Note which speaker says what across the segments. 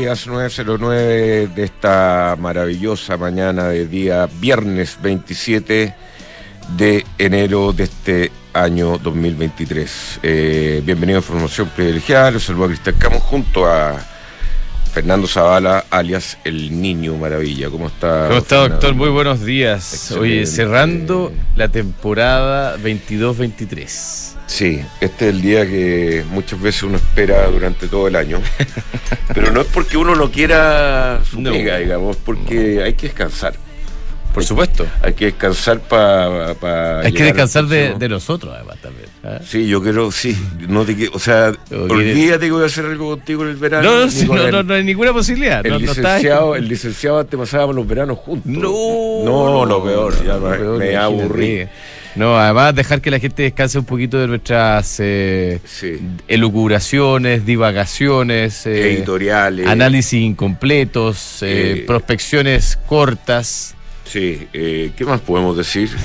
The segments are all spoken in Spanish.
Speaker 1: días, 909 de esta maravillosa mañana de día viernes 27 de enero de este año 2023. Eh, bienvenido a Información Privilegiada, los saludo a Cristian Camos junto a Fernando Zavala, alias El Niño Maravilla. ¿Cómo está?
Speaker 2: ¿Cómo está, doctor? Muy buenos días. Oye, cerrando la temporada 22-23.
Speaker 1: Sí, este es el día que muchas veces uno espera durante todo el año. Pero no es porque uno no quiera su no, digamos, porque hay que descansar.
Speaker 2: Por supuesto.
Speaker 1: Hay que descansar para. Pa
Speaker 2: hay que descansar de, de, nosotros, además, también.
Speaker 1: ¿eh? Sí, yo quiero, sí. No te, o sea, olvídate que voy a hacer algo contigo en el verano.
Speaker 2: No, no, sí, no, no, no, hay ninguna posibilidad.
Speaker 1: El, licenciado, el licenciado te pasábamos los veranos juntos. No, no, lo peor. Ya me, me aburrí.
Speaker 2: No, además dejar que la gente descanse un poquito de nuestras eh, sí. elucubraciones, divagaciones,
Speaker 1: eh, editoriales,
Speaker 2: análisis incompletos, eh, eh prospecciones cortas.
Speaker 1: Sí, ¿qué más podemos decir?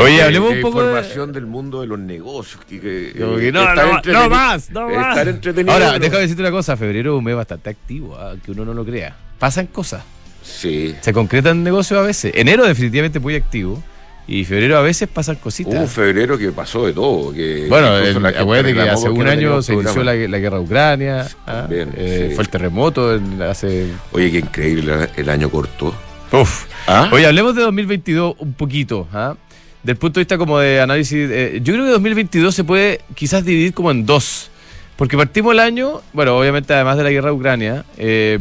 Speaker 2: Oye, hablemos un poco
Speaker 1: de información del mundo de los negocios. Que, que,
Speaker 2: que no, no, no, más, no más. Estar entretenido. Ahora, déjame decirte una cosa, febrero es un mes bastante activo, aunque uno no lo crea. Pasan cosas.
Speaker 1: Sí.
Speaker 2: Se concretan negocios a veces. Enero definitivamente muy activo. Y febrero a veces pasan cositas.
Speaker 1: Un febrero que pasó de todo. Que
Speaker 2: bueno, acuérdate que hace un año se inició la, la, guerra de Ucrania. También, ¿ah? eh, sí. Fue el terremoto hace.
Speaker 1: Oye, qué increíble el año corto.
Speaker 2: Uf. ¿Ah? Oye, hablemos de 2022 un poquito. ¿ah? Del punto de vista como de análisis. Eh, yo creo que 2022 se puede quizás dividir como en dos. Porque partimos el año, bueno, obviamente además de la guerra de Ucrania. Eh,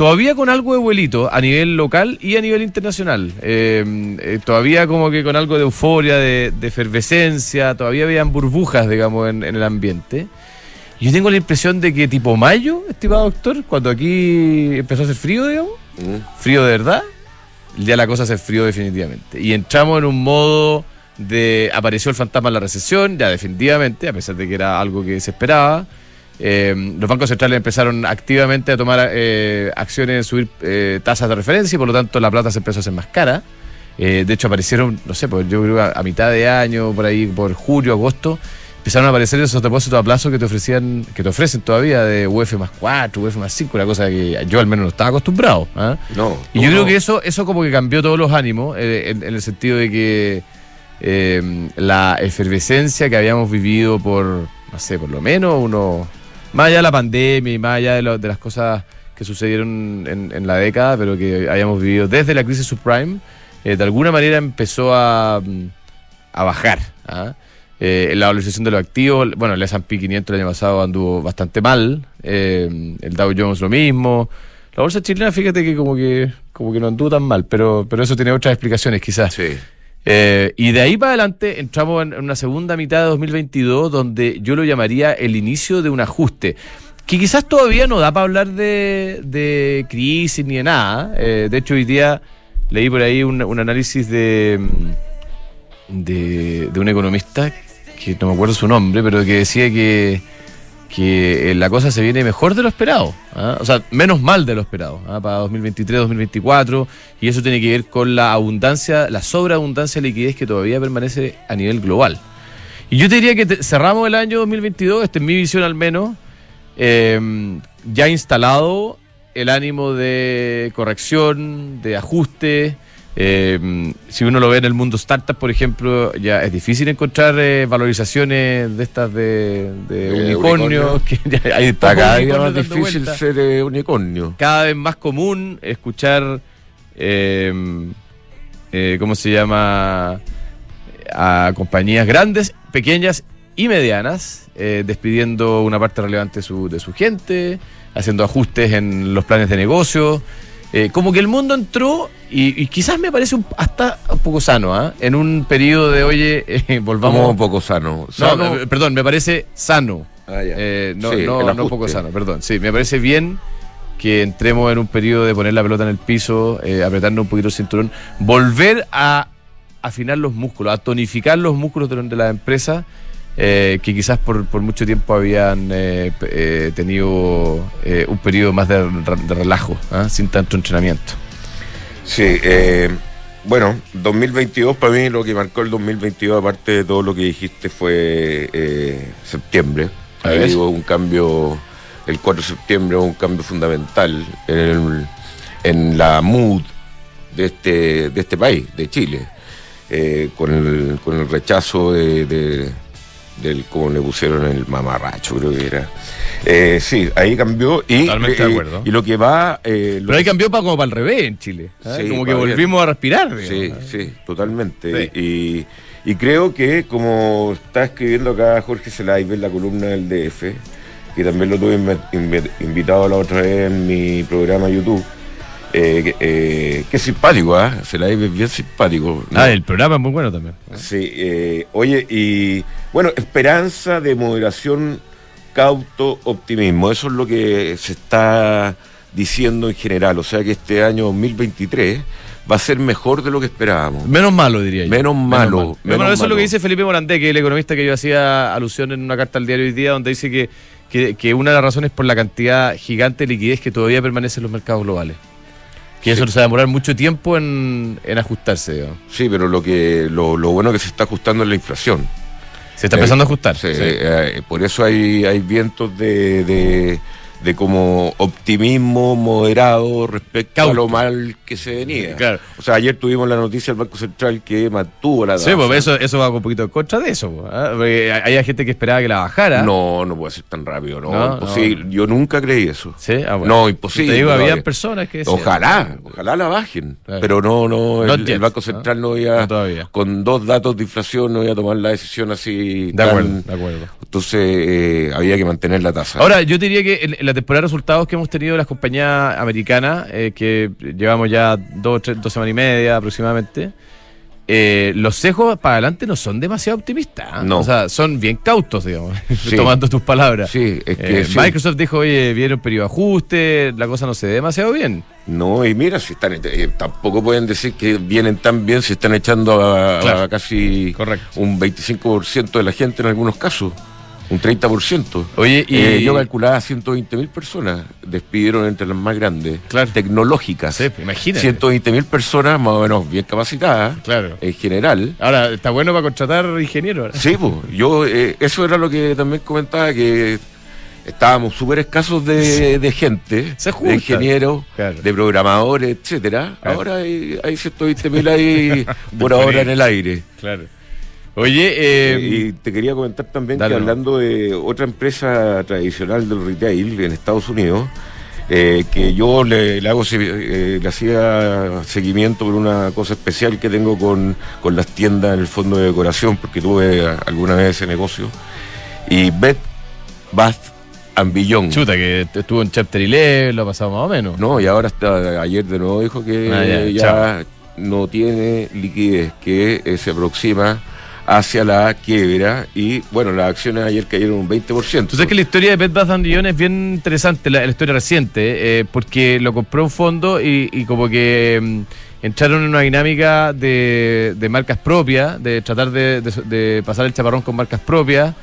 Speaker 2: todavía con algo de vuelito a nivel local y a nivel internacional. Eh, eh, todavía como que con algo de euforia, de, de efervescencia, todavía habían burbujas, digamos, en, en, el ambiente. Yo tengo la impresión de que tipo mayo, estimado doctor, cuando aquí empezó a hacer frío, digamos, mm. frío de verdad, ya la cosa se frío definitivamente. Y entramos en un modo de apareció el fantasma de la recesión, ya definitivamente, a pesar de que era algo que se esperaba. Eh, los bancos centrales empezaron activamente a tomar eh, acciones en subir eh, tasas de referencia y por lo tanto la plata se empezó a hacer más cara. De hecho aparecieron, no sé, pues yo creo a, a, mitad de año, por ahí, por julio, agosto, empezaron a aparecer esos depósitos a plazo que te ofrecían, que te ofrecen todavía de UF más 4, UF más 5, una cosa que yo al menos no estaba acostumbrado. ¿eh?
Speaker 1: No.
Speaker 2: Y yo creo que eso, eso como que cambió todos los ánimos, en, en, el sentido de que la efervescencia que habíamos vivido por, no sé, por lo menos unos más allá de la pandemia y más allá de, de las cosas que sucedieron en, la década, pero que hayamos vivido desde la crisis subprime, eh, de alguna manera empezó a, a bajar. ¿ah? Eh, la valorización de los activos, bueno, el S&P 500 el año pasado anduvo bastante mal, eh, el Dow Jones lo mismo. La bolsa chilena, fíjate que como que como que no anduvo tan mal, pero, pero eso tiene otras explicaciones quizás.
Speaker 1: Sí.
Speaker 2: Eh, y de ahí para adelante entramos en una segunda mitad de 2022 donde yo lo llamaría el inicio de un ajuste. Que quizás todavía no da para hablar de, de crisis ni de nada. Eh, de hecho, hoy día leí por ahí un, un análisis de, de, de un economista, que no me acuerdo su nombre, pero que decía que que la cosa se viene mejor de lo esperado, ¿eh? o sea, menos mal de lo esperado, ¿eh? para 2023-2024, y eso tiene que ver con la abundancia, la sobreabundancia de liquidez que todavía permanece a nivel global. Y yo te diría que cerramos el año 2022, esta es mi visión al menos, eh, ya instalado el ánimo de corrección, de ajuste, eh, si uno lo ve en el mundo startup, por ejemplo, ya es difícil encontrar eh, valorizaciones de estas de, de eh, unicornios. Que ya hay
Speaker 1: Está cada día más difícil ser eh, unicornio.
Speaker 2: Cada vez más común escuchar, ¿cómo se llama? A compañías grandes, pequeñas y medianas, despidiendo una parte relevante su, de su gente, haciendo ajustes en los planes de negocio. Eh, como que el mundo entró, y, y quizás me parece un, hasta un poco sano, ¿eh? en un periodo de, oye, eh, volvamos.
Speaker 1: Como un poco sano.
Speaker 2: ¿Sano? No, perdón, me parece sano.
Speaker 1: Ah,
Speaker 2: eh, no, sí, no, no, un poco sano, perdón. Sí, me parece bien que entremos en un periodo de poner la pelota en el piso, eh, apretarnos un poquito el cinturón, volver a afinar los músculos, a tonificar los músculos de, de la empresa eh, que quizás por, por, mucho tiempo habían eh, eh, tenido un periodo más de, de relajo, ¿eh? sin tanto entrenamiento.
Speaker 1: Sí, bueno, 2022 para mí lo que marcó el 2022, aparte de todo lo que dijiste, fue septiembre. Ahí hubo un cambio el 4 de septiembre un cambio fundamental en, en la mood de este, de este país, de Chile, eh, con, el, con el rechazo de, de del como le pusieron el mamarracho, creo que era. Eh, sí, ahí cambió y,
Speaker 2: Totalmente de acuerdo.
Speaker 1: y lo que va... eh, lo
Speaker 2: Pero ahí cambió para como para el revés en Chile.
Speaker 1: Sí,
Speaker 2: como que
Speaker 1: bien.
Speaker 2: volvimos a respirar.
Speaker 1: Sí,
Speaker 2: digamos, ¿ah?
Speaker 1: sí, totalmente. Y, y creo que, como está escribiendo acá Jorge Zelaibe en la columna del DF, que también lo tuve inv- inv- invitado la otra vez en mi programa YouTube, eh, que, eh, que simpático, ¿ah? Zelaibe es bien simpático. ¿no?
Speaker 2: Ah, el programa es muy bueno también.
Speaker 1: Sí, eh, oye, y bueno, esperanza de moderación, cauto, optimismo. Eso es lo que se está diciendo en general. O sea que este año 2023 va a ser mejor de lo que esperábamos.
Speaker 2: Menos malo, diría yo.
Speaker 1: Menos malo,
Speaker 2: Pero bueno,
Speaker 1: menos
Speaker 2: eso es lo que dice Felipe Morandé, que es el economista que yo hacía alusión en una carta al diario hoy día, donde dice que, que, que una de las razones es por la cantidad gigante de liquidez que todavía permanece en los mercados globales. Que eso
Speaker 1: Sí.
Speaker 2: se va a demorar mucho tiempo en, en ajustarse, digamos.
Speaker 1: Sí, pero lo que lo, lo bueno que se está ajustando es la inflación.
Speaker 2: Se está
Speaker 1: Eh,
Speaker 2: empezando a ajustar.
Speaker 1: Sí,
Speaker 2: sí.
Speaker 1: eh, por eso hay, hay vientos de, de, de como optimismo moderado respecto
Speaker 2: Cauto.
Speaker 1: a lo mal que se venía.
Speaker 2: Claro.
Speaker 1: O sea, ayer tuvimos la noticia del Banco Central que mantuvo la
Speaker 2: Sí,
Speaker 1: tasa.
Speaker 2: pues eso, eso va un poquito en contra de eso. Porque hay gente que esperaba que la bajara.
Speaker 1: No, no puede ser tan rápido, no,
Speaker 2: No,
Speaker 1: imposible. Yo nunca creí eso.
Speaker 2: Sí, ah, bueno.
Speaker 1: No, imposible.
Speaker 2: Te digo, había personas que decían-
Speaker 1: Ojalá, ojalá la bajen.
Speaker 2: Claro.
Speaker 1: Pero no, no, el,
Speaker 2: yet,
Speaker 1: el Banco. Central no iba,
Speaker 2: No todavía.
Speaker 1: con dos datos de inflación, no iba a tomar la decisión así.
Speaker 2: De
Speaker 1: tan-
Speaker 2: acuerdo, de acuerdo.
Speaker 1: Entonces eh, había que mantener la tasa.
Speaker 2: Ahora, yo diría que en, en la temporada de resultados que hemos tenido de las compañías americanas, eh, que llevamos ya dos, tres, dos semanas y media aproximadamente, eh, los sesgos para adelante no son demasiado optimistas. ¿ah?
Speaker 1: No.
Speaker 2: O sea, son bien cautos, digamos,
Speaker 1: Sí.
Speaker 2: tomando tus palabras.
Speaker 1: Sí, es que
Speaker 2: Eh,
Speaker 1: sí.
Speaker 2: Microsoft dijo, oye, viene un periodo de ajuste, la cosa no se ve demasiado bien.
Speaker 1: No, y mira, si están, eh, tampoco pueden decir que vienen tan bien si están echando a, casi
Speaker 2: Correcto.
Speaker 1: un 25% de la gente en algunos casos, un 30%.
Speaker 2: Oye, y...
Speaker 1: Eh, yo calculaba 120 mil personas despidieron entre las más grandes,
Speaker 2: Claro.
Speaker 1: tecnológicas.
Speaker 2: Sí, imagínate.
Speaker 1: 120 mil personas más o menos bien capacitadas,
Speaker 2: Claro.
Speaker 1: en general.
Speaker 2: Ahora, está bueno para contratar ingenieros.
Speaker 1: Sí, pues, yo, eh, eso era lo que también comentaba, que estábamos súper escasos de, de gente, de ingenieros,
Speaker 2: Claro.
Speaker 1: de programadores, etcétera. Ahora hay, hay 120 mil ahí por ahora en el aire.
Speaker 2: Claro. Oye, eh,
Speaker 1: y te quería comentar también
Speaker 2: dale,
Speaker 1: que
Speaker 2: no.
Speaker 1: hablando de otra empresa tradicional del retail en Estados Unidos, eh, que yo le, le hago eh, le hacía seguimiento por una cosa especial que tengo con, con las tiendas en el fondo de decoración, porque tuve alguna vez ese negocio. Y Bed Bath and Beyond.
Speaker 2: chuta, que estuvo en Chapter 11, lo ha pasado más o menos.
Speaker 1: No, y ahora está, ayer de nuevo dijo que
Speaker 2: Ah, ya,
Speaker 1: no tiene liquidez, que eh, se aproxima hacia la quiebra y bueno, las acciones ayer cayeron un 20%.
Speaker 2: Tú sabes que la historia de Bed Bath Beyond es bien interesante, la, la historia reciente, eh, porque lo compró un fondo y, y como que mm, entraron en una dinámica de, de marcas propias, de tratar de, de- de pasar el chaparrón con marcas propias,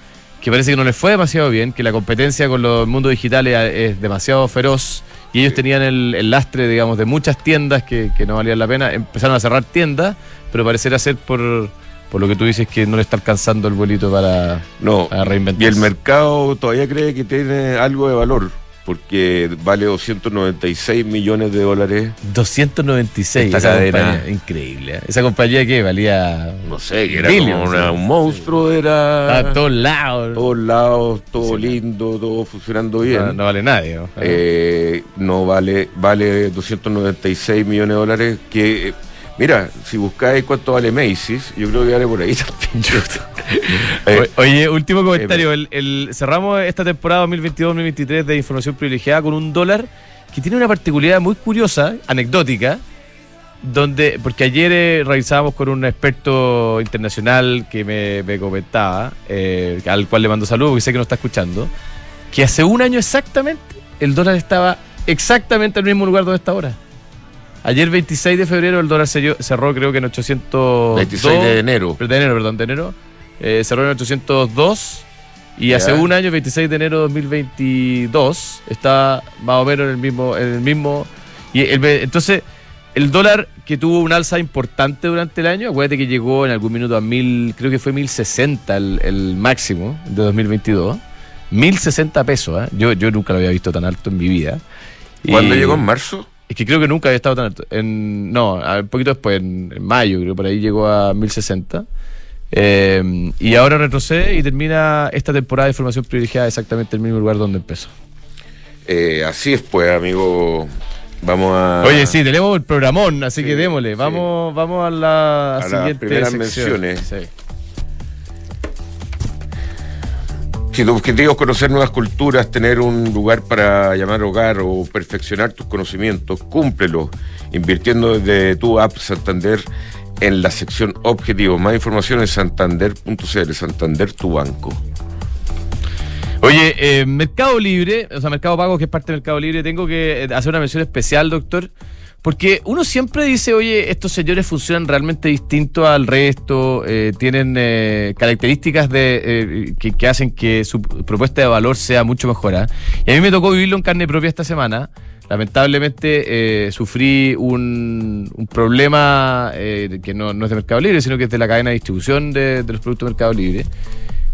Speaker 2: que parece que no les fue demasiado bien, que la competencia con los mundos digitales es, demasiado feroz y ellos tenían el, el lastre, digamos, de muchas tiendas que, que no valían la pena, empezaron a cerrar tiendas, pero parecerá ser por... Por lo que tú dices que no le está alcanzando el vuelito para,
Speaker 1: no,
Speaker 2: para reinventarse.
Speaker 1: y el mercado todavía cree que tiene algo de valor, porque vale 296 millones de dólares.
Speaker 2: 296.
Speaker 1: Esta
Speaker 2: esa
Speaker 1: cadena.
Speaker 2: compañía, increíble. ¿eh? Esa compañía que valía.
Speaker 1: No sé, que era
Speaker 2: Billions,
Speaker 1: como una- un monstruo, era...
Speaker 2: a todos lados.
Speaker 1: todos lados, todo
Speaker 2: Sí,
Speaker 1: lindo, todo funcionando bien.
Speaker 2: no, no vale nadie. ¿no?
Speaker 1: Eh, no vale vale 296 millones de dólares que mira si buscáis cuánto vale Macy's yo creo que vale por ahí también Eh,
Speaker 2: Oye, último comentario. El, el- cerramos esta temporada 2022-2023 de información privilegiada con un dólar que tiene una particularidad muy curiosa, anecdótica, donde, porque ayer eh, revisábamos con un experto internacional que me, me comentaba, eh, al cual le mando saludos, porque sé que nos está escuchando, que hace un año exactamente el dólar estaba exactamente en el mismo lugar donde está ahora. Ayer 26 de febrero el dólar cerró creo que en 800...
Speaker 1: 26 de enero
Speaker 2: Pero de enero, perdón, de enero. Eh, cerró en 802 y hace un año, 26 de enero de 2022, está más o menos en el mismo... En el mismo y el- entonces, el dólar que tuvo un alza importante durante el año, acuérdate que llegó en algún minuto a mil, creo que fue 1060 el, el máximo de 2022. 1060 pesos, ¿eh? yo, yo nunca lo había visto tan alto en mi vida.
Speaker 1: ¿Cuándo llegó en marzo?
Speaker 2: Es que creo que nunca había estado tan alto. En, no, un poquito después, en, mayo, creo, por ahí llegó a 1060. Eh, y ahora retrocede y termina esta temporada de formación privilegiada exactamente en el mismo lugar donde empezó.
Speaker 1: Eh, así es, pues, amigo. Vamos a.
Speaker 2: Oye, sí, tenemos el programón, así que démosle. Vamos, vamos a la siguiente
Speaker 1: las menciones. Si tu objetivo es conocer nuevas culturas, tener un lugar para llamar hogar o perfeccionar tus conocimientos, cúmplelo invirtiendo desde tu app Santander en la sección Objetivos. Más información en santander.cl, Santander tu banco.
Speaker 2: Oye, eh, Mercado Libre, o sea, Mercado Pago, que es parte del Mercado Libre, tengo que eh, hacer una mención especial, doctor, porque uno siempre dice, oye, estos señores funcionan realmente distinto al resto, eh, tienen características de que, hacen que su propuesta de valor sea mucho mejor. ¿ah? Y a mí me tocó vivirlo en carne propia esta semana. Lamentablemente sufrí un, problema que no, es de Mercado Libre, sino que es de la cadena de distribución de, de los productos de Mercado Libre.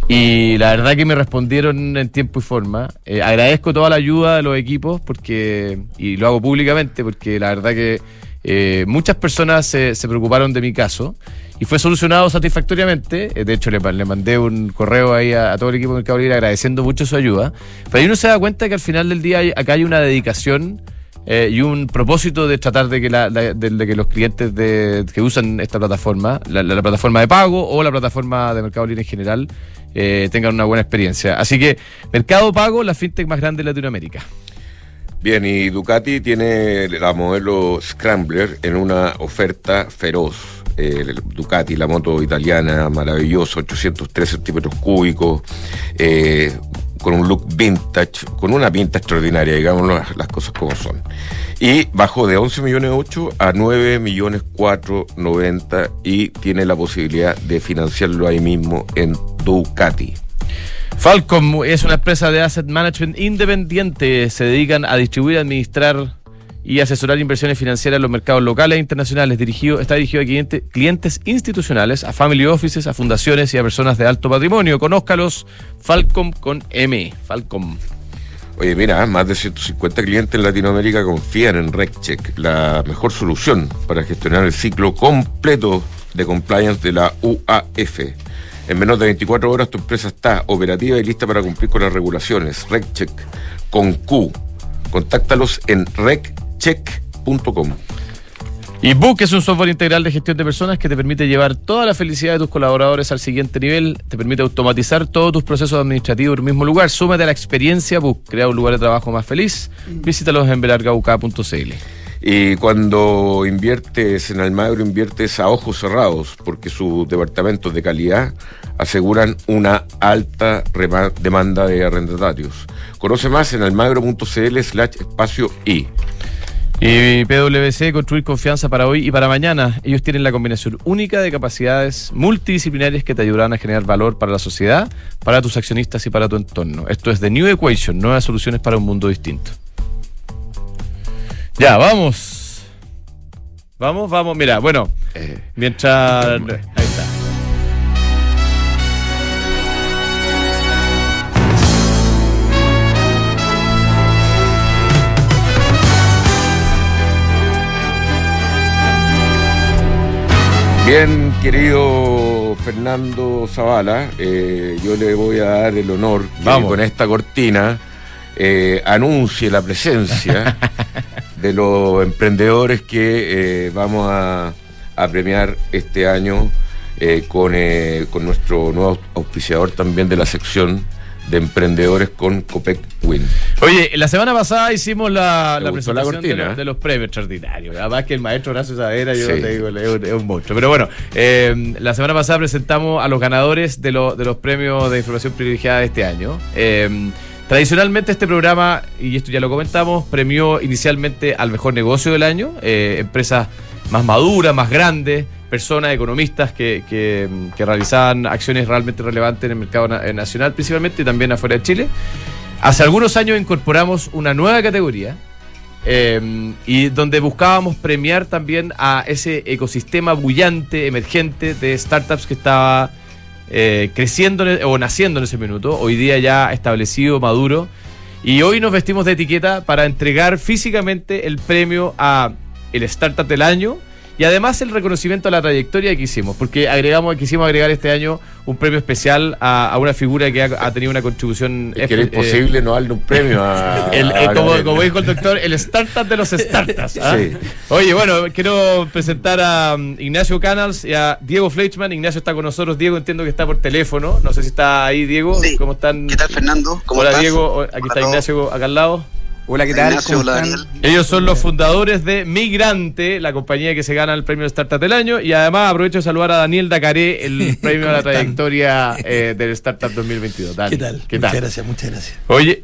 Speaker 2: Y la verdad que me respondieron en tiempo y forma. Eh, agradezco toda la ayuda de los equipos porque y lo hago públicamente porque la verdad que eh, muchas personas se, preocuparon de mi caso y fue solucionado satisfactoriamente. Eh, de hecho, le, mandé un correo ahí a, todo el equipo de Mercado Libre agradeciendo mucho su ayuda. Pero ahí uno se da cuenta que al final del día acá hay una dedicación y un propósito de tratar de que, de, que los clientes de, que usan esta plataforma, la, la, plataforma de pago o la plataforma de Mercado Libre en general, eh, tengan una buena experiencia. Así que Mercado Pago, la fintech más grande de Latinoamérica.
Speaker 1: Bien, y Ducati tiene la modelo Scrambler en una oferta feroz. Eh, Ducati, la moto italiana, maravillosa, 803 centímetros cúbicos, eh, con un look vintage, con una pinta extraordinaria, digamos las, cosas como son. Y bajó de 11 millones 8 a 9 millones 490 y tiene la posibilidad de financiarlo ahí mismo en Ducati.
Speaker 2: Falcom es una empresa de asset management independiente. Se dedican a distribuir, administrar y asesorar inversiones financieras en los mercados locales e internacionales. Dirigido, está dirigido a clientes, institucionales, a family offices, a fundaciones y a personas de alto patrimonio. Conózcalos, Falcom con M. Falcom.
Speaker 1: Oye, mira, más de 150 clientes en Latinoamérica confían en RecCheck, la mejor solución para gestionar el ciclo completo de compliance de la UAF. En menos de 24 horas tu empresa está operativa y lista para cumplir con las regulaciones. RecCheck con Q. Contáctalos en reccheck.com.
Speaker 2: Y Book es un software integral de gestión de personas que te permite llevar toda la felicidad de tus colaboradores al siguiente nivel, te permite automatizar todos tus procesos administrativos en el mismo lugar. Súmate a la experiencia Book, crea un lugar de trabajo más feliz. Visítalos en belargauk.cl.
Speaker 1: Y cuando inviertes en Almagro, inviertes a ojos cerrados, porque sus departamentos de calidad aseguran una alta demanda de arrendatarios. Conoce más en almagro.cl slash espacio y.
Speaker 2: Y PwC, construir confianza para hoy y para mañana. Ellos tienen la combinación única de capacidades multidisciplinarias que te ayudarán a generar valor para la sociedad, para tus accionistas y para tu entorno. Esto es The New Equation, nuevas soluciones para un mundo distinto. Ya, vamos. Vamos, vamos. Mira, bueno, eh, mientras.
Speaker 1: Bien, querido Fernando Zavala, eh, yo le voy a dar el honor que con esta cortina eh, anuncie la presencia de los emprendedores que eh, vamos a, premiar este año con, con nuestro nuevo auspiciador también de la sección de emprendedores con Copec Win.
Speaker 2: Oye, la semana pasada hicimos la, presentación de, los premios extraordinarios. Además que el maestro Horacio Sadera, yo te digo, es un, monstruo. Pero bueno, la semana pasada presentamos a los ganadores de, de los premios de información privilegiada de este año. Tradicionalmente este programa, y esto ya lo comentamos, premió inicialmente al mejor negocio del año, eh, empresas más maduras, más grandes, personas, economistas que, que, realizaban acciones realmente relevantes en el mercado eh, nacional principalmente y también afuera de Chile. Hace algunos años incorporamos una nueva categoría eh, y donde buscábamos premiar también a ese ecosistema bullante, emergente de startups que estaba eh, creciendo o naciendo en ese minuto, hoy día ya establecido, maduro. Y hoy nos vestimos de etiqueta para entregar físicamente el premio a el Startup del Año y además el reconocimiento a la trayectoria que hicimos, porque agregamos, quisimos agregar este año un premio especial a, una figura que ha, tenido una contribución.
Speaker 1: Es que era imposible no darle un premio a.
Speaker 2: como, dijo el doctor, el startup de los startups. ¿ah? Oye, bueno, quiero presentar a um, Ignacio Canals y a Diego Fleischman. Ignacio está con nosotros, Diego entiendo que está por teléfono. No sé si está ahí, Diego. ¿Cómo están?
Speaker 3: ¿Qué tal, Fernando?
Speaker 2: ¿Cómo Hola, Diego. Aquí está Ignacio acá al lado.
Speaker 4: Hola, ¿qué tal?
Speaker 2: Ellos son los fundadores de Migrante, la compañía que se gana el premio Startup del año. Y además aprovecho de saludar a Daniel Dacaré, el premio a la trayectoria eh, del Startup 2022.
Speaker 4: ¿Qué tal? ¿Qué tal? Muchas gracias, muchas gracias.
Speaker 2: Oye,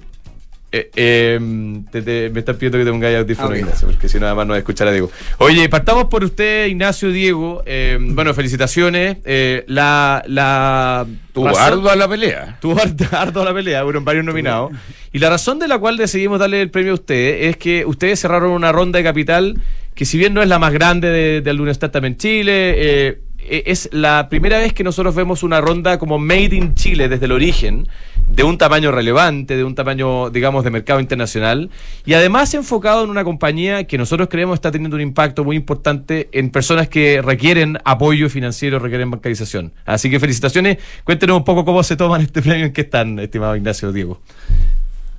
Speaker 2: eh, eh, me están pidiendo que te pongáis audífono, okay. Ignacio, porque si no, además no escuchar a Diego. Oye, partamos por usted, Ignacio Diego. Eh, bueno, felicitaciones. Eh, la, la
Speaker 1: Tuvo arduo a la pelea.
Speaker 2: Tuvo arduo a la pelea, fueron varios nominados. Y la razón de la cual decidimos darle el premio a usted es que ustedes cerraron una ronda de capital que, si bien no es la más grande de, de Alumno Startup en Chile, eh, es la primera vez que nosotros vemos una ronda como Made in Chile desde el origen, de un tamaño relevante, de un tamaño, digamos, de mercado internacional, y además enfocado en una compañía que nosotros creemos está teniendo un impacto muy importante en personas que requieren apoyo financiero, requieren bancarización. Así que felicitaciones. Cuéntenos un poco cómo se toman este premio en que están, estimado Ignacio Diego.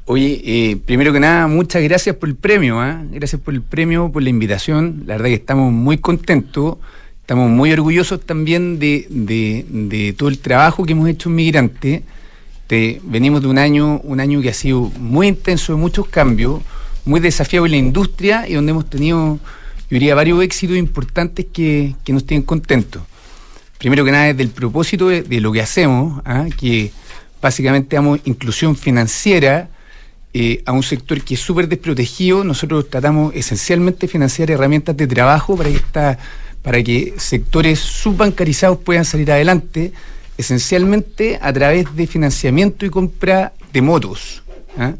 Speaker 4: Oye, eh, primero que nada, muchas gracias por el premio, ¿ah? gracias por el premio, por la invitación. La verdad que estamos muy contentos. Estamos muy orgullosos también de, todo el trabajo que hemos hecho en Migrante. venimos de un año, un año que ha sido muy intenso, de muchos cambios, muy desafiado en la industria y donde hemos tenido, yo diría, varios éxitos importantes que, nos tienen contentos. Primero que nada, desde el propósito de, lo que hacemos, ¿ah? que básicamente damos inclusión financiera eh, a un sector que es súper desprotegido. Nosotros tratamos esencialmente de financiar herramientas de trabajo para que esta para que sectores subbancarizados puedan salir adelante, esencialmente a través de financiamiento y compra de motos. ¿ah?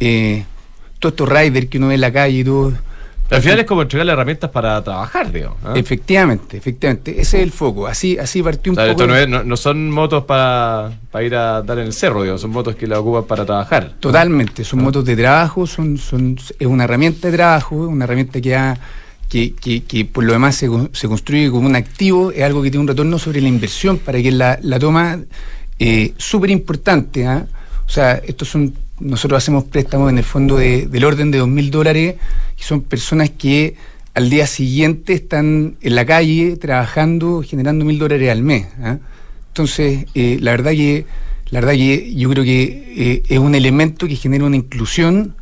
Speaker 4: Eh, todos estos riders que uno ve en la calle y todo.
Speaker 2: Al final es como entregarle herramientas para trabajar, digo.
Speaker 4: ¿ah? Efectivamente, efectivamente. Ese es el foco. Así, así partió un poco.
Speaker 2: no, son motos para, ir a dar en el cerro, digo. Son motos que la ocupan para trabajar.
Speaker 4: Totalmente. Son ah. motos de trabajo, son, son, es una herramienta de trabajo, una herramienta que ha que, que, por lo demás se, se, construye como un activo, es algo que tiene un retorno sobre la inversión para que la, la toma eh, súper importante. ¿ah? O sea, estos son, nosotros hacemos préstamos en el fondo de, del orden de dos mil dólares y son personas que al día siguiente están en la calle trabajando, generando mil dólares al mes. ¿ah? Entonces, eh, la verdad que la verdad que yo creo que eh, es un elemento que genera una inclusión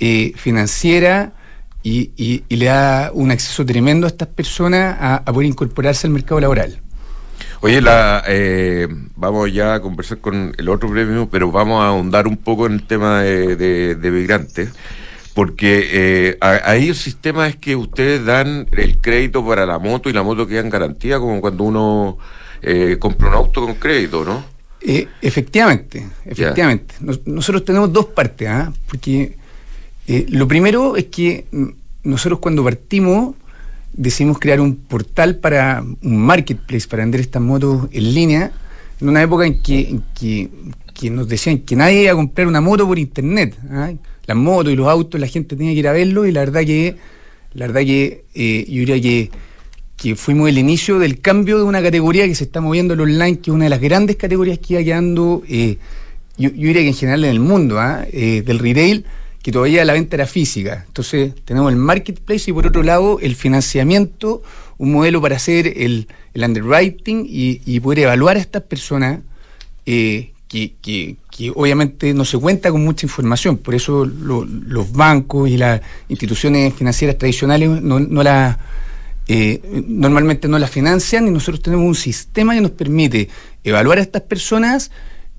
Speaker 4: eh, financiera y, le da un acceso tremendo a estas personas a, poder incorporarse al mercado laboral.
Speaker 1: Oye, la, eh, vamos ya a conversar con el otro premio, pero vamos a ahondar un poco en el tema de, migrantes, porque eh, ahí el sistema es que ustedes dan el crédito para la moto y la moto queda en garantía, como cuando uno eh, compra un auto con crédito, ¿no?
Speaker 4: efectivamente, efectivamente. nosotros tenemos dos partes, ¿ah? porque eh, lo primero es que mm, nosotros cuando partimos decidimos crear un portal para un marketplace para vender estas motos en línea, en una época en que, nos decían que nadie iba a comprar una moto por internet. ¿ah? Las motos y los autos, la gente tenía que ir a verlo y la verdad que, la verdad que eh, yo diría que, que fuimos el inicio del cambio de una categoría que se está moviendo el online, que es una de las grandes categorías que iba quedando, eh, yo, diría que en general en el mundo, ¿ah? del retail que todavía la venta era física. Entonces tenemos el marketplace y por otro lado el financiamiento, un modelo para hacer el, underwriting y, poder evaluar a estas personas eh, que, obviamente no se cuenta con mucha información. Por eso los bancos y las instituciones financieras tradicionales no, la... Eh, normalmente no las financian y nosotros tenemos un sistema que nos permite evaluar a estas personas,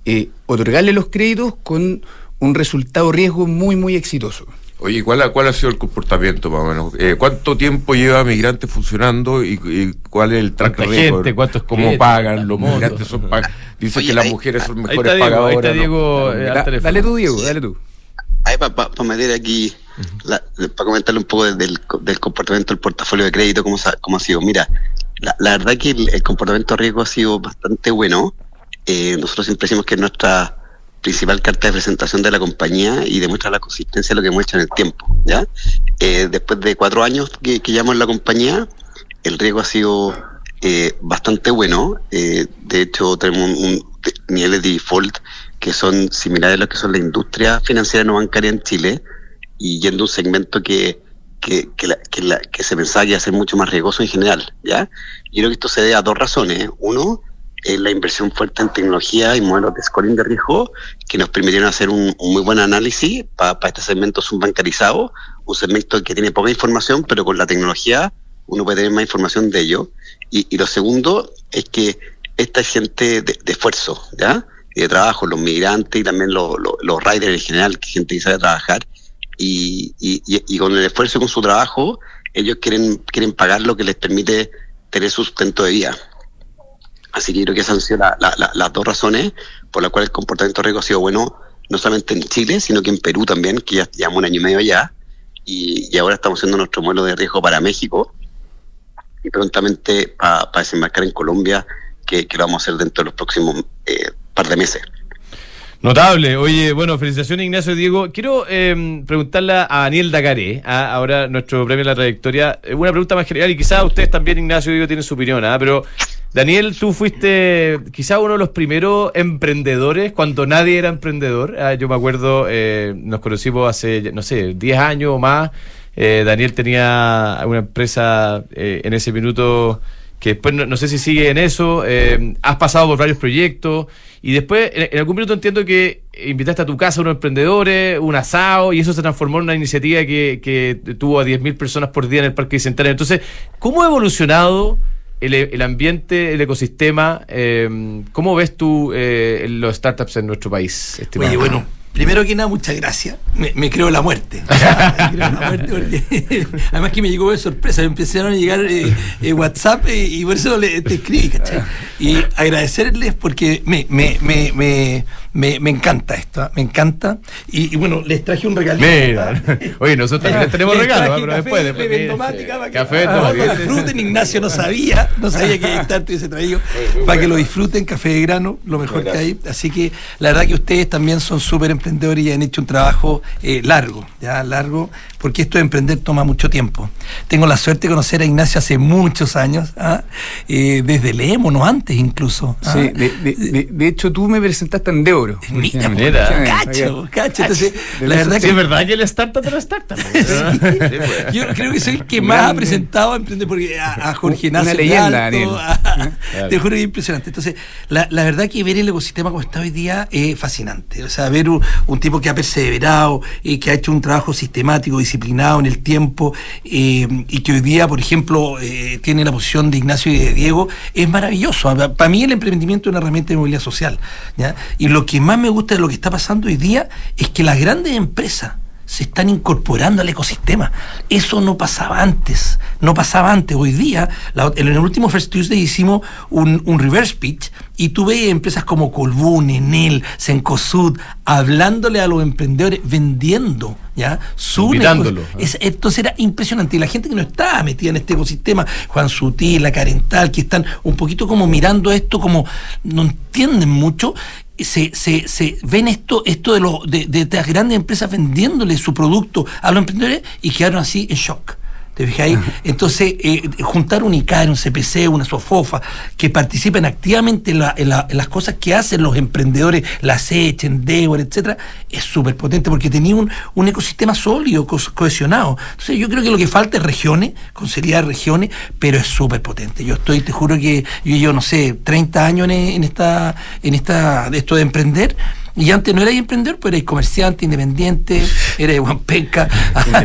Speaker 4: eh, otorgarle los créditos con un resultado riesgo muy, muy exitoso.
Speaker 1: Oye, ¿cuál, ¿cuál ha sido el comportamiento más o menos? Eh, ¿Cuánto tiempo lleva Migrante funcionando y, cuál es el track
Speaker 2: record? ¿Cuántos
Speaker 1: ¿Cómo pagan? Los migrantes son Dicen que las mujeres son mejores pagadoras. Ahí está
Speaker 2: Diego,
Speaker 4: eh, dale tú, Diego, dale tú.
Speaker 3: Ahí para meter aquí, para comentarle un poco del, del, comportamiento del portafolio de crédito, cómo, cómo ha sido. Mira, La, verdad que el, comportamiento de riesgo ha sido bastante bueno. Eh, nosotros siempre decimos que es nuestra principal carta de presentación de la compañía y demuestra la consistencia de lo que hecho en el tiempo. ¿ya? Eh, después de cuatro años que, que llevamos en la compañía, el riesgo ha sido eh, bastante bueno. Eh, de hecho, tenemos un, nivel de default que son similares a lo que son la industria financiera no bancaria en Chile y yendo a un segmento que, que, que, se pensaba que iba a ser mucho más riesgoso en general. ¿ya? Yo creo que esto se debe a dos razones. Uno, es la inversión fuerte en tecnología y modelos de scoring de riesgo que nos permitieron hacer un, muy buen análisis para este segmento subbancarizado, un segmento que tiene poca información, pero con la tecnología uno puede tener más información de ello. Y, lo segundo es que esta gente de, esfuerzo, ¿ya? Y de trabajo, los migrantes y también los, los, riders en general, que gente que sabe trabajar, y, y, con el esfuerzo y con su trabajo, ellos quieren, quieren pagar lo que les permite tener sustento de vida. Así que creo que esas han sido las dos razones por las cuales el comportamiento riesgo ha sido bueno, no solamente en Chile, sino que en Perú también, que ya llevamos un año y medio ya, y, y ahora estamos haciendo nuestro modelo de riesgo para México, y prontamente para desembarcar en Colombia, que, lo vamos a hacer dentro de los próximos eh, par de meses.
Speaker 2: Notable. Oye, bueno, felicitaciones Ignacio Diego. Quiero eh, preguntarle a Daniel Dacaré, ¿ah? ahora nuestro premio de la trayectoria. Eh, una pregunta más general y quizás ustedes también, Ignacio Diego, tienen su opinión, ¿ah? pero Daniel, tú fuiste quizás uno de los primeros emprendedores cuando nadie era emprendedor. ¿ah? Yo me acuerdo, eh, nos conocimos hace, no sé, 10 años o más. Eh, Daniel tenía una empresa eh, en ese minuto que después no, sé si sigue en eso. Has pasado por varios proyectos y después en, algún minuto entiendo que invitaste a tu casa a unos emprendedores, un asado y eso se transformó en una iniciativa que, que tuvo a 10.000 personas por día en el Parque Bicentenario. Entonces, ¿cómo ha evolucionado? El, ambiente, el ecosistema, ¿cómo ves tú los startups en nuestro país?
Speaker 5: Oye, bueno, Primero que nada, muchas gracias. Me, creo la muerte. además que me llegó de sorpresa. Me empezaron a llegar eh, eh, WhatsApp eh, y por eso le, te escribí, ¿cachai? Y agradecerles porque me, me, me, me, me encanta esto, me encanta. Y, bueno, les traje un regalito.
Speaker 2: Mira. Oye, nosotros también tenemos regalos, pero después. después
Speaker 5: café, para que, lo disfruten. Ignacio no sabía, no sabía que tanto hubiese traído. Para que lo disfruten, café de grano, lo mejor que hay. Así que la verdad que ustedes también son súper emprendedores y han hecho un trabajo eh, largo, ya largo, porque esto de emprender toma mucho tiempo. Tengo la suerte de conocer a Ignacio hace muchos años, ¿ah? eh, desde Leemo, no antes incluso.
Speaker 4: ¿ah? Sí, de, de, hecho tú me presentaste en Deo
Speaker 5: Mira, cacho, cacho. Entonces, la verdad
Speaker 2: que. es verdad que el startup de la startup.
Speaker 5: Pues. Yo creo que soy el que más ha presentado a emprender porque a, Jorge Nace. Una leyenda, Te juro que es impresionante. Entonces, la, la, verdad que ver el ecosistema como está hoy día es fascinante. O sea, ver un, tipo que ha perseverado, y que ha hecho un trabajo sistemático, disciplinado en el tiempo, eh, y que hoy día, por ejemplo, eh, tiene la posición de Ignacio y de Diego, es maravilloso. Para mí el emprendimiento es una herramienta de movilidad social. Y lo que más me gusta de lo que está pasando hoy día es que las grandes empresas se están incorporando al ecosistema. Eso no pasaba antes, no pasaba antes. Hoy día, en el último First Tuesday hicimos un, reverse pitch y tuve empresas como Colbún, Enel, Sencosud, hablándole a los emprendedores, vendiendo, ¿ya?
Speaker 2: Su
Speaker 5: entonces era impresionante. Y la gente que no estaba metida en este ecosistema, Juan Sutil, la Carental, que están un poquito como mirando esto, como no entienden mucho, se, se, se ven esto, esto de, de, de, las grandes empresas vendiéndole su producto a los emprendedores y quedaron así en shock. ¿Te fijáis? Entonces, eh, juntar un ICAR, un CPC, una SOFOFA, que participen activamente en, las cosas que hacen los emprendedores, la SECH, Endeavor, etcétera, es súper potente porque tenía un, un ecosistema sólido, cohesionado. Entonces, yo creo que lo que falta es regiones, con seriedad regiones, pero es súper potente. Yo estoy, te juro que yo llevo, no sé, 30 años en, en esta, en esta, de esto de emprender y antes no erais emprendedor, pero erais comerciante, independiente, erais Juan Penca.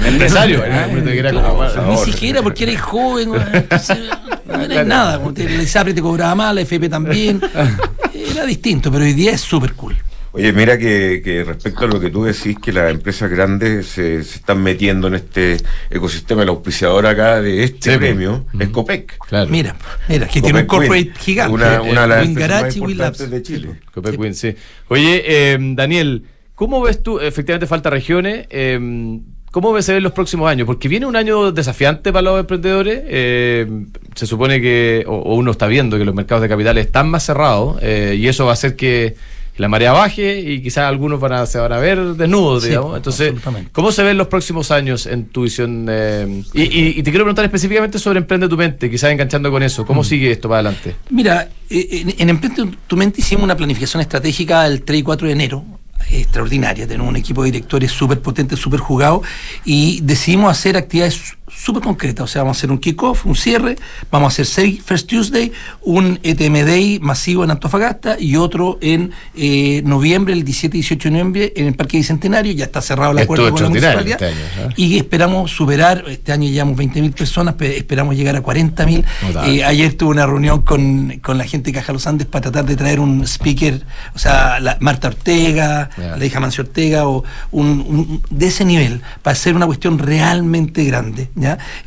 Speaker 2: Empresario,
Speaker 5: Ni siquiera porque erais joven, no erais nada. El SAPRE te cobraba mal, la FP también. Era distinto, pero hoy día es súper cool.
Speaker 1: Oye, mira que, respecto a lo que tú decís, que las empresas grandes se, están metiendo en este ecosistema, el auspiciador acá de este premio es Copec.
Speaker 5: Claro. Mira, mira, que tiene un corporate gigante.
Speaker 1: Una, una de las empresas más importantes de Chile.
Speaker 2: Copec sí. Oye, eh, Daniel, ¿cómo ves tú? Efectivamente falta regiones. Eh, ¿Cómo se ven los próximos años? Porque viene un año desafiante para los emprendedores. Eh, se supone que, o, uno está viendo que los mercados de capitales están más cerrados eh, y eso va a hacer que la marea baje y quizás algunos van a, se van a ver desnudos, digamos. Entonces, ¿cómo se ven los próximos años en tu visión? Eh, y, te quiero preguntar específicamente sobre Emprende tu mente, quizás enganchando con eso. ¿Cómo mm. sigue esto para adelante?
Speaker 5: Mira, en, en Emprende tu mente hicimos una planificación estratégica el 3 y 4 de enero extraordinaria. Tenemos un equipo de directores súper potente, súper jugado y decidimos hacer actividades súper concreta. O sea, vamos a hacer un kickoff, un cierre, vamos a hacer seis First Tuesday, un ETM Day masivo en Antofagasta y otro en eh, noviembre, el 17 y 18 de noviembre, en el Parque Bicentenario. Ya está cerrado el acuerdo con la municipalidad. Este ¿eh? Y esperamos superar, este año llevamos 20.000 personas, esperamos llegar a 40.000. Eh, ayer tuve una reunión con, la gente de Caja Los Andes para tratar de traer un speaker, o sea, la Marta Ortega, la hija Mancio Ortega, o un, de ese nivel, para hacer una cuestión realmente grande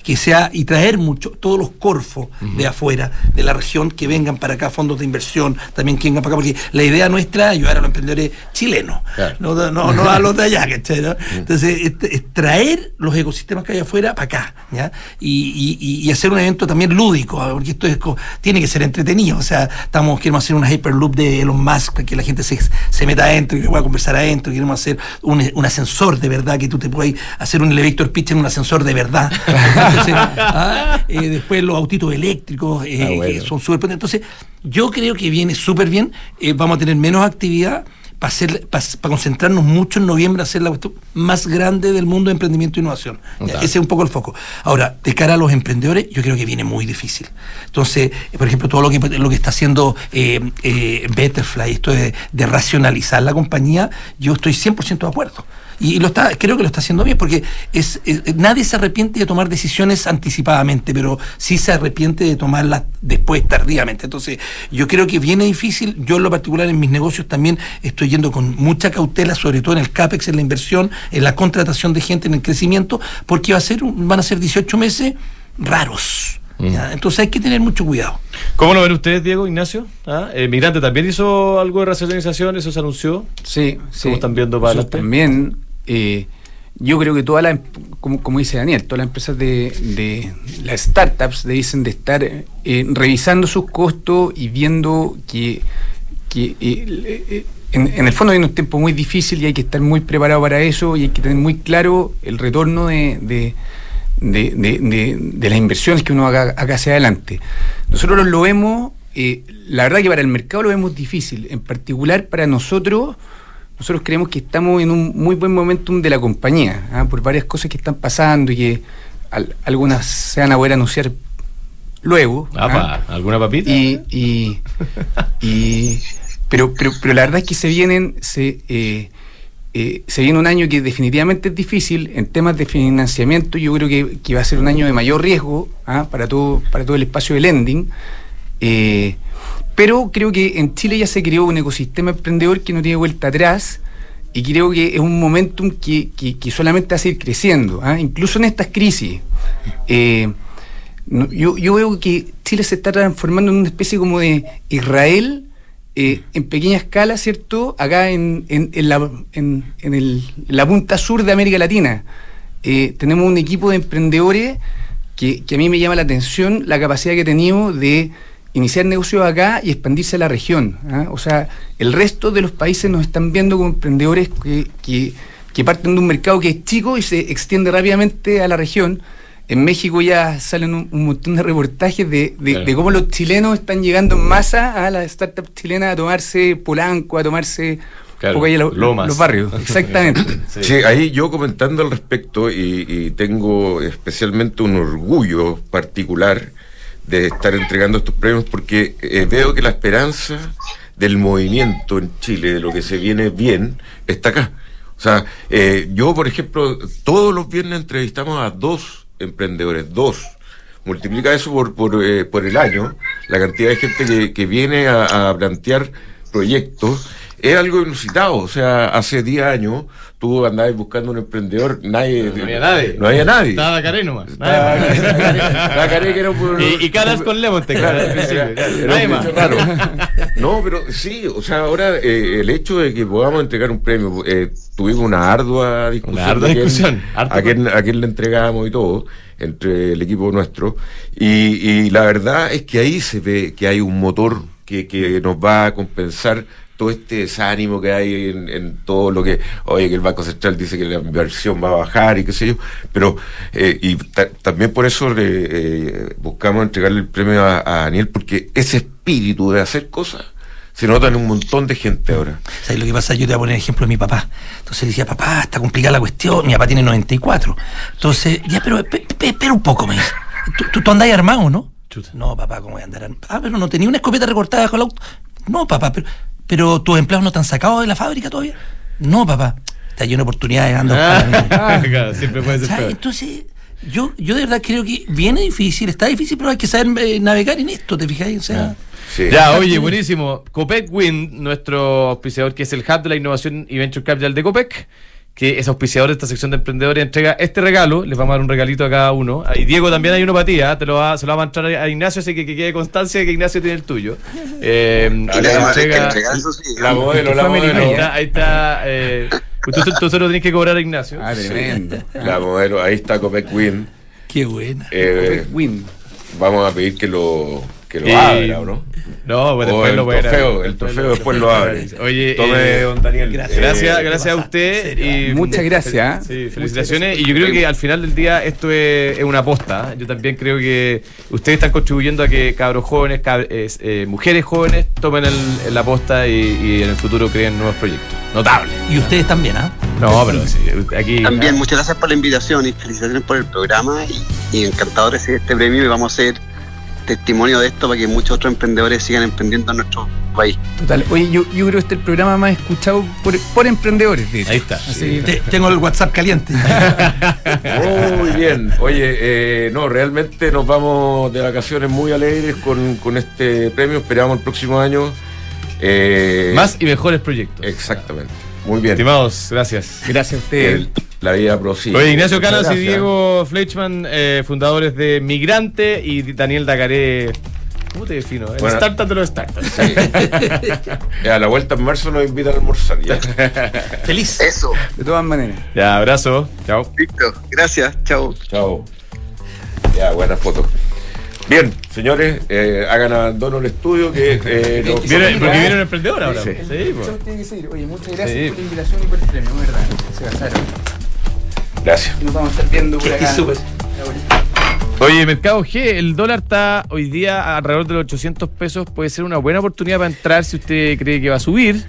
Speaker 5: que sea y traer mucho, todos los corfos de afuera, de la región, que vengan para acá, fondos de inversión, también que vengan para acá, porque la idea nuestra es ayudar a los emprendedores chilenos, no, no, a los de allá, Entonces, es, traer los ecosistemas que hay afuera para acá, ¿ya? Y, y, hacer un evento también lúdico, porque esto es, tiene que ser entretenido, o sea, estamos, queremos hacer una Hyperloop de Elon Musk, para que la gente se, se meta adentro y que pueda conversar adentro, queremos hacer un, un ascensor de verdad, que tú te puedas hacer un elevator pitch en un ascensor de verdad, Ah, eh, después los autitos eléctricos eh, ah, son súper potentes. Entonces, yo creo que viene súper bien. Eh, vamos a tener menos actividad para para, concentrarnos mucho en noviembre, hacer la cuestión más grande del mundo de emprendimiento e innovación. ese es un poco el foco. Ahora, de cara a los emprendedores, yo creo que viene muy difícil. Entonces, por ejemplo, todo lo que, lo que está haciendo Betterfly, esto de, de racionalizar la compañía, yo estoy 100% de acuerdo. Y lo está, creo que lo está haciendo bien, porque es, nadie se arrepiente de tomar decisiones anticipadamente, pero sí se arrepiente de tomarlas después, tardíamente. Entonces, yo creo que viene difícil. Yo en lo particular en mis negocios también estoy yendo con mucha cautela, sobre todo en el CAPEX, en la inversión, en la contratación de gente, en el crecimiento, porque va a ser, van a ser 18 meses raros. Mm. Entonces hay que tener mucho cuidado.
Speaker 2: ¿Cómo lo ven ustedes, Diego, Ignacio? ¿Ah? ¿El migrante también hizo algo de racionalización? ¿Eso se anunció?
Speaker 4: Sí,
Speaker 2: sí. ¿Cómo están viendo para
Speaker 4: También eh, yo creo que todas las, em, como, como, dice Daniel, todas las empresas de, de las startups dicen de estar eh, revisando sus costos y viendo que, eh, en, el fondo hay un tiempo muy difícil y hay que estar muy preparado para eso y hay que tener muy claro el retorno de, de, de las inversiones que uno haga, hacia adelante. Nosotros lo vemos, la verdad que para el mercado lo vemos difícil, en particular para nosotros nosotros creemos que estamos en un muy buen momentum de la compañía, ¿ah? por varias cosas que están pasando y que algunas se van a poder anunciar luego.
Speaker 2: ¿ah? ¿Alguna papita?
Speaker 4: Y, pero, pero, pero la verdad es que se vienen, se, eh, eh, se viene un año que definitivamente es difícil en temas de financiamiento. Yo creo que, va a ser un año de mayor riesgo ¿ah? para, todo, para todo el espacio de lending. Eh, pero creo que en Chile ya se creó un ecosistema emprendedor que no tiene vuelta atrás y creo que es un momentum que, que, solamente va a seguir creciendo, ¿ah? incluso en estas crisis. Eh, yo, yo, veo que Chile se está transformando en una especie como de Israel eh, en pequeña escala, ¿cierto? Acá en, en, en, la, en, el, la punta sur de América Latina. Eh, tenemos un equipo de emprendedores que, que a mí me llama la atención la capacidad que tenido de iniciar negocios acá y expandirse a la región. ¿ah? O sea, el resto de los países nos están viendo como emprendedores que, que, parten de un mercado que es chico y se extiende rápidamente a la región. En México ya salen un, montón de reportajes de, de, cómo los chilenos están llegando en masa a las startups chilenas a tomarse Polanco, a tomarse los barrios. Exactamente.
Speaker 1: sí. ahí yo comentando al respecto y, y tengo especialmente un orgullo particular de estar entregando estos premios porque eh, veo que la esperanza del movimiento en Chile, de lo que se viene bien, está acá. O sea, eh, yo, por ejemplo, todos los viernes entrevistamos a dos emprendedores, dos. Multiplica eso por, por, eh, por el año, la cantidad de gente que, que viene a, a plantear proyectos es algo inusitado. O sea, hace 10 años tú andabas buscando un emprendedor, nadie.
Speaker 2: No había nadie.
Speaker 1: No había nadie.
Speaker 2: Estaba Caré nomás.
Speaker 1: Estaba Caré que era por-
Speaker 2: Y, y caras con Lemon, te
Speaker 1: Claro,
Speaker 2: al principio, Nadie
Speaker 1: un
Speaker 2: más.
Speaker 1: raro. No, pero sí, o sea, ahora eh, el hecho de que podamos entregar un premio, eh, tuvimos una ardua discusión.
Speaker 2: Una ardua discusión,
Speaker 1: A quién, a quién le entregamos y todo, entre el equipo nuestro. Y, y la verdad es que ahí se ve que hay un motor que, que nos va a compensar todo este desánimo que hay en, en todo lo que, oye, que el Banco Central dice que la inversión va a bajar y qué sé yo, pero, eh, y ta- también por eso le, eh, buscamos entregarle el premio a, a Daniel, porque ese espíritu de hacer cosas se nota en un montón de gente ahora.
Speaker 5: ¿Sabes lo que pasa? Yo te voy a poner el ejemplo de mi papá. Entonces le decía, papá, está complicada la cuestión. Mi papá tiene 94. Entonces, ya, pero pe- pe- espera un poco, me dice. ¿Tú, tú, tú andás armado, no? No, papá, ¿cómo voy a andar armado? Ah, pero no tenía una escopeta recortada bajo el auto. No, papá, pero, pero tus empleados no te han sacado de la fábrica todavía. No, papá. Está lleno de oportunidades, anda
Speaker 2: Ah, claro, siempre puede ser.
Speaker 5: Entonces, yo, yo de verdad creo que viene difícil, está difícil, pero hay que saber eh, navegar en esto, ¿te fijáis? O sea,
Speaker 1: Sí.
Speaker 2: Ya, oye, buenísimo. Copec Wind, nuestro auspiciador, que es el hub de la innovación y venture capital de Copec, que es auspiciador de esta sección de emprendedores, entrega este regalo. Les vamos a dar un regalito a cada uno. Y Diego también hay uno para ti, ¿ah? Te lo va, se lo va a entrar a Ignacio, así que, que quede constancia de que Ignacio tiene el tuyo. Eh, entrega-
Speaker 3: sí.
Speaker 1: La modelo, la modelo.
Speaker 2: Ahí está, ahí está. Eh, tú solo tenés que cobrar a Ignacio.
Speaker 4: Ah, tremendo.
Speaker 1: La modelo, ahí está Copec Win.
Speaker 5: qué buena.
Speaker 1: Eh,
Speaker 4: Win.
Speaker 1: vamos a pedir que lo, que lo
Speaker 2: Y-
Speaker 1: abra, ¿o no?
Speaker 2: Pues
Speaker 1: O
Speaker 2: después
Speaker 1: el
Speaker 2: lo voy a
Speaker 1: trofeo, el trofeo después lo abre.
Speaker 2: Oye,
Speaker 1: Tome,
Speaker 2: eh,
Speaker 1: don Daniel.
Speaker 5: gracias.
Speaker 2: Gracias,
Speaker 1: Eh,
Speaker 2: gracias a usted. Y,
Speaker 4: Muchas gracias, ¿ah?
Speaker 2: Sí, felicitaciones. Y yo creo que al final del día esto es, es una aposta. ¿ah? Yo también creo que ustedes están contribuyendo a que cabros jóvenes, cab- eh, eh, mujeres jóvenes tomen el, la aposta y, y en el futuro creen nuevos proyectos. Notable.
Speaker 5: Y ustedes también, ¿ah?
Speaker 2: No, pero sí, aquí.
Speaker 3: También, muchas gracias por la invitación y felicitaciones por el programa y, y encantado de recibir este premio y vamos a hacer testimonio de esto para que muchos otros emprendedores sigan emprendiendo en nuestro país.
Speaker 4: Total. Oye, yo, yo creo que este es el programa más escuchado por, por emprendedores, de hecho.
Speaker 2: Ahí está.
Speaker 4: Así que-
Speaker 5: Te- tengo el WhatsApp caliente.
Speaker 1: Muy bien. Oye, eh, no, realmente nos vamos de vacaciones muy alegres con, con este premio. Esperamos el próximo año. eh,
Speaker 2: Más y mejores proyectos.
Speaker 1: Exactamente. Muy bien.
Speaker 2: Estimados, gracias.
Speaker 4: Gracias a ustedes.
Speaker 1: El- la vida prosigue.
Speaker 2: Oye, Ignacio
Speaker 1: Muchas
Speaker 2: Canas y. Diego Fleischmann, eh, fundadores de Migrante, y Daniel Dagaré. ¿Cómo te defino? El
Speaker 1: Bueno.
Speaker 2: startup de los startups.
Speaker 1: Sí. a la vuelta en marzo nos invitan a almorzar. ¿ya?
Speaker 5: Feliz.
Speaker 3: Eso,
Speaker 4: De todas maneras.
Speaker 2: Ya, abrazo. Chao.
Speaker 3: listo. Gracias, chao.
Speaker 1: Chao. Ya, buena foto. Bien, señores, eh, hagan abandono el estudio que eh, nos-
Speaker 2: Viene, porque viene un emprendedor ahora.
Speaker 1: Sí.
Speaker 2: Sí, po.
Speaker 4: Eso tiene que ser. Oye, muchas gracias
Speaker 2: Sí.
Speaker 4: por la invitación y por el premio, ¿verdad? Se basaron.
Speaker 1: Gracias.
Speaker 4: Nos vamos a estar viendo por acá.
Speaker 5: Súper.
Speaker 2: Oye, Mercado G, el dólar está hoy día alrededor de los 800 pesos. Puede ser una buena oportunidad para entrar si usted cree que va a subir.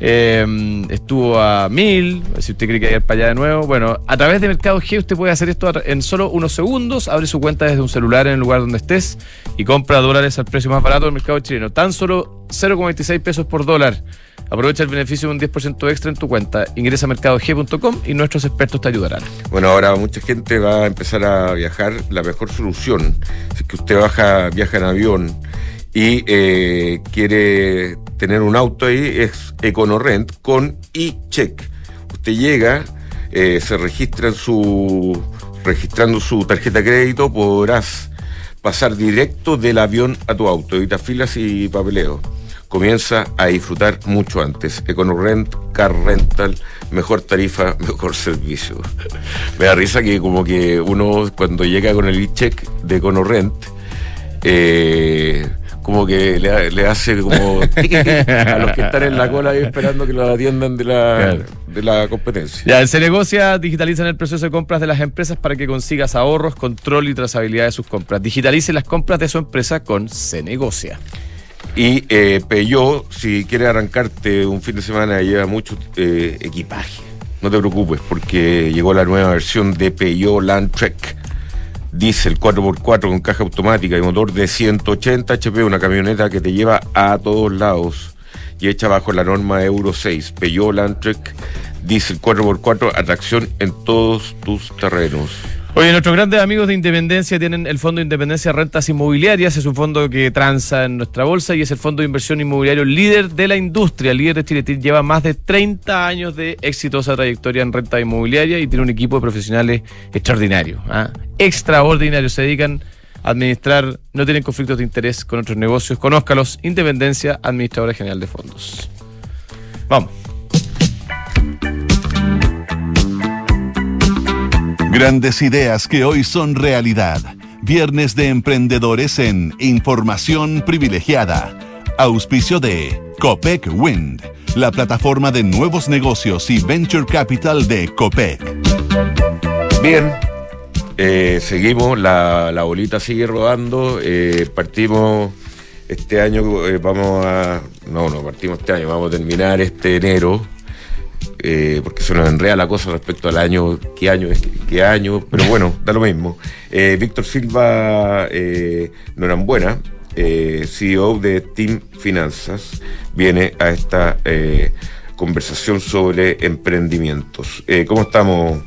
Speaker 2: Eh, estuvo a 1000, si usted cree que ir para allá de nuevo. Bueno, a través de Mercado G usted puede hacer esto en solo unos segundos. Abre su cuenta desde un celular en el lugar donde estés y compra dólares al precio más barato del mercado chileno. Tan solo 0,26 pesos por dólar. Aprovecha el beneficio de un 10% extra en tu cuenta. Ingresa a mercadog.com y nuestros expertos te ayudarán.
Speaker 1: Bueno, ahora mucha gente va a empezar a viajar. La mejor solución, es que usted baja, viaja en avión y eh, quiere tener un auto ahí, es EconoRent con eCheck. Usted llega, eh, se registra en su, registrando su tarjeta de crédito, podrás pasar directo del avión a tu auto, evita filas y papeleo. Comienza a disfrutar mucho antes. EconoRent, Car Rental, mejor tarifa, mejor servicio. Me da risa que como que uno cuando llega con el e-check de EconoRent, eh, como que le, le hace como a los que están en la cola ahí esperando que lo atiendan de la,
Speaker 2: Claro.
Speaker 1: de la competencia.
Speaker 2: Ya, en Se Negocia digitalizan el proceso de compras de las empresas para que consigas ahorros, control y trazabilidad de sus compras. Digitalice las compras de su empresa con Se Negocia.
Speaker 1: Y eh, Peugeot, si quieres arrancarte un fin de semana, lleva mucho eh, equipaje. No te preocupes, porque llegó la nueva versión de Peugeot Landtrek. Diesel 4x4 con caja automática y motor de 180 HP, una camioneta que te lleva a todos lados y hecha bajo la norma Euro 6. Peugeot Landtrek Diesel 4x4, atracción en todos tus terrenos.
Speaker 2: Oye, nuestros grandes amigos de Independencia tienen el Fondo de Independencia Rentas Inmobiliarias. Es un fondo que transa en nuestra bolsa y es el fondo de inversión inmobiliario líder de la industria. Líder de Chile lleva más de 30 años de exitosa trayectoria en renta inmobiliaria y tiene un equipo de profesionales extraordinario. ¿ah? Extraordinario. Se dedican a administrar, no tienen conflictos de interés con otros negocios. Conózcalos. Independencia, Administradora General de Fondos. Vamos.
Speaker 6: Grandes ideas que hoy son realidad. Viernes de emprendedores en Información Privilegiada. Auspicio de Copec Wind, la plataforma de nuevos negocios y venture capital de Copec.
Speaker 1: Bien, eh, seguimos, la, bolita sigue rodando. Eh, partimos este año, eh, vamos a. No, no, partimos este año, vamos a terminar este enero eh, porque se nos enreda la cosa respecto al año, qué año es, qué año, pero bueno, da lo mismo. Eh, Víctor Silva eh, Norambuena, CEO de Team Finanzas, viene a esta conversación sobre emprendimientos. ¿Cómo estamos,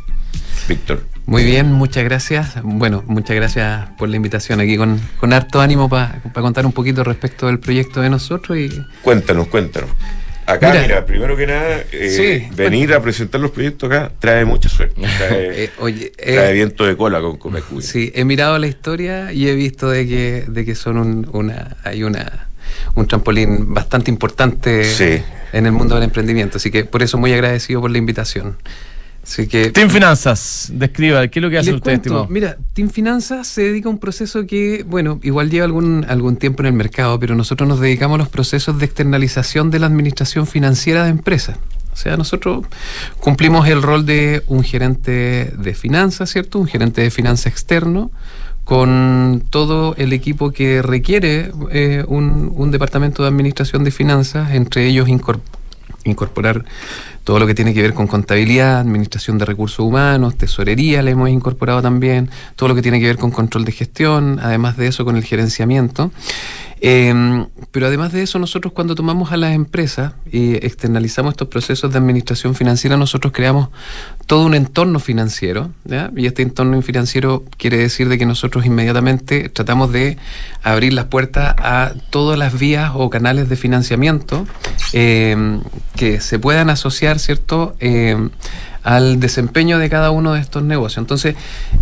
Speaker 1: Víctor?
Speaker 7: Muy bien, muchas gracias. Bueno, muchas gracias por la invitación aquí con, con harto ánimo para contar un poquito respecto del proyecto de nosotros. y
Speaker 1: Cuéntanos, cuéntanos. Acá, mira, primero que nada, eh, venir a presentar los proyectos acá trae mucha suerte. Trae, eh, trae eh, viento de cola con Comecuy.
Speaker 7: Sí, he mirado la historia y he visto de que, de que son un, una, hay una, un trampolín bastante importante en el mundo del emprendimiento. Así que por eso muy agradecido por la invitación.
Speaker 2: Así que, Team Finanzas, describa, ¿qué es lo que hace usted, estimado?
Speaker 7: Mira, Team Finanzas se dedica a un proceso que, bueno, igual lleva algún, algún tiempo en el mercado, pero nosotros nos dedicamos a los procesos de externalización de la administración financiera de empresas. O sea, nosotros cumplimos el rol de un gerente de finanzas, ¿cierto? Un gerente de finanzas externo, con todo el equipo que requiere eh, un, un, departamento de administración de finanzas, entre ellos incorporar todo lo que tiene que ver con contabilidad, administración de recursos humanos, tesorería le hemos incorporado también, todo lo que tiene que ver con control de gestión, además de eso con el gerenciamiento. Em, pero además de eso, nosotros cuando tomamos a las empresas y externalizamos estos procesos de administración financiera, nosotros creamos todo un entorno financiero. Y este entorno financiero quiere decir de que nosotros inmediatamente tratamos de abrir las puertas a todas las vías o canales de financiamiento em, que se puedan asociar, ¿cierto? Em, al desempeño de cada uno de estos negocios. Entonces,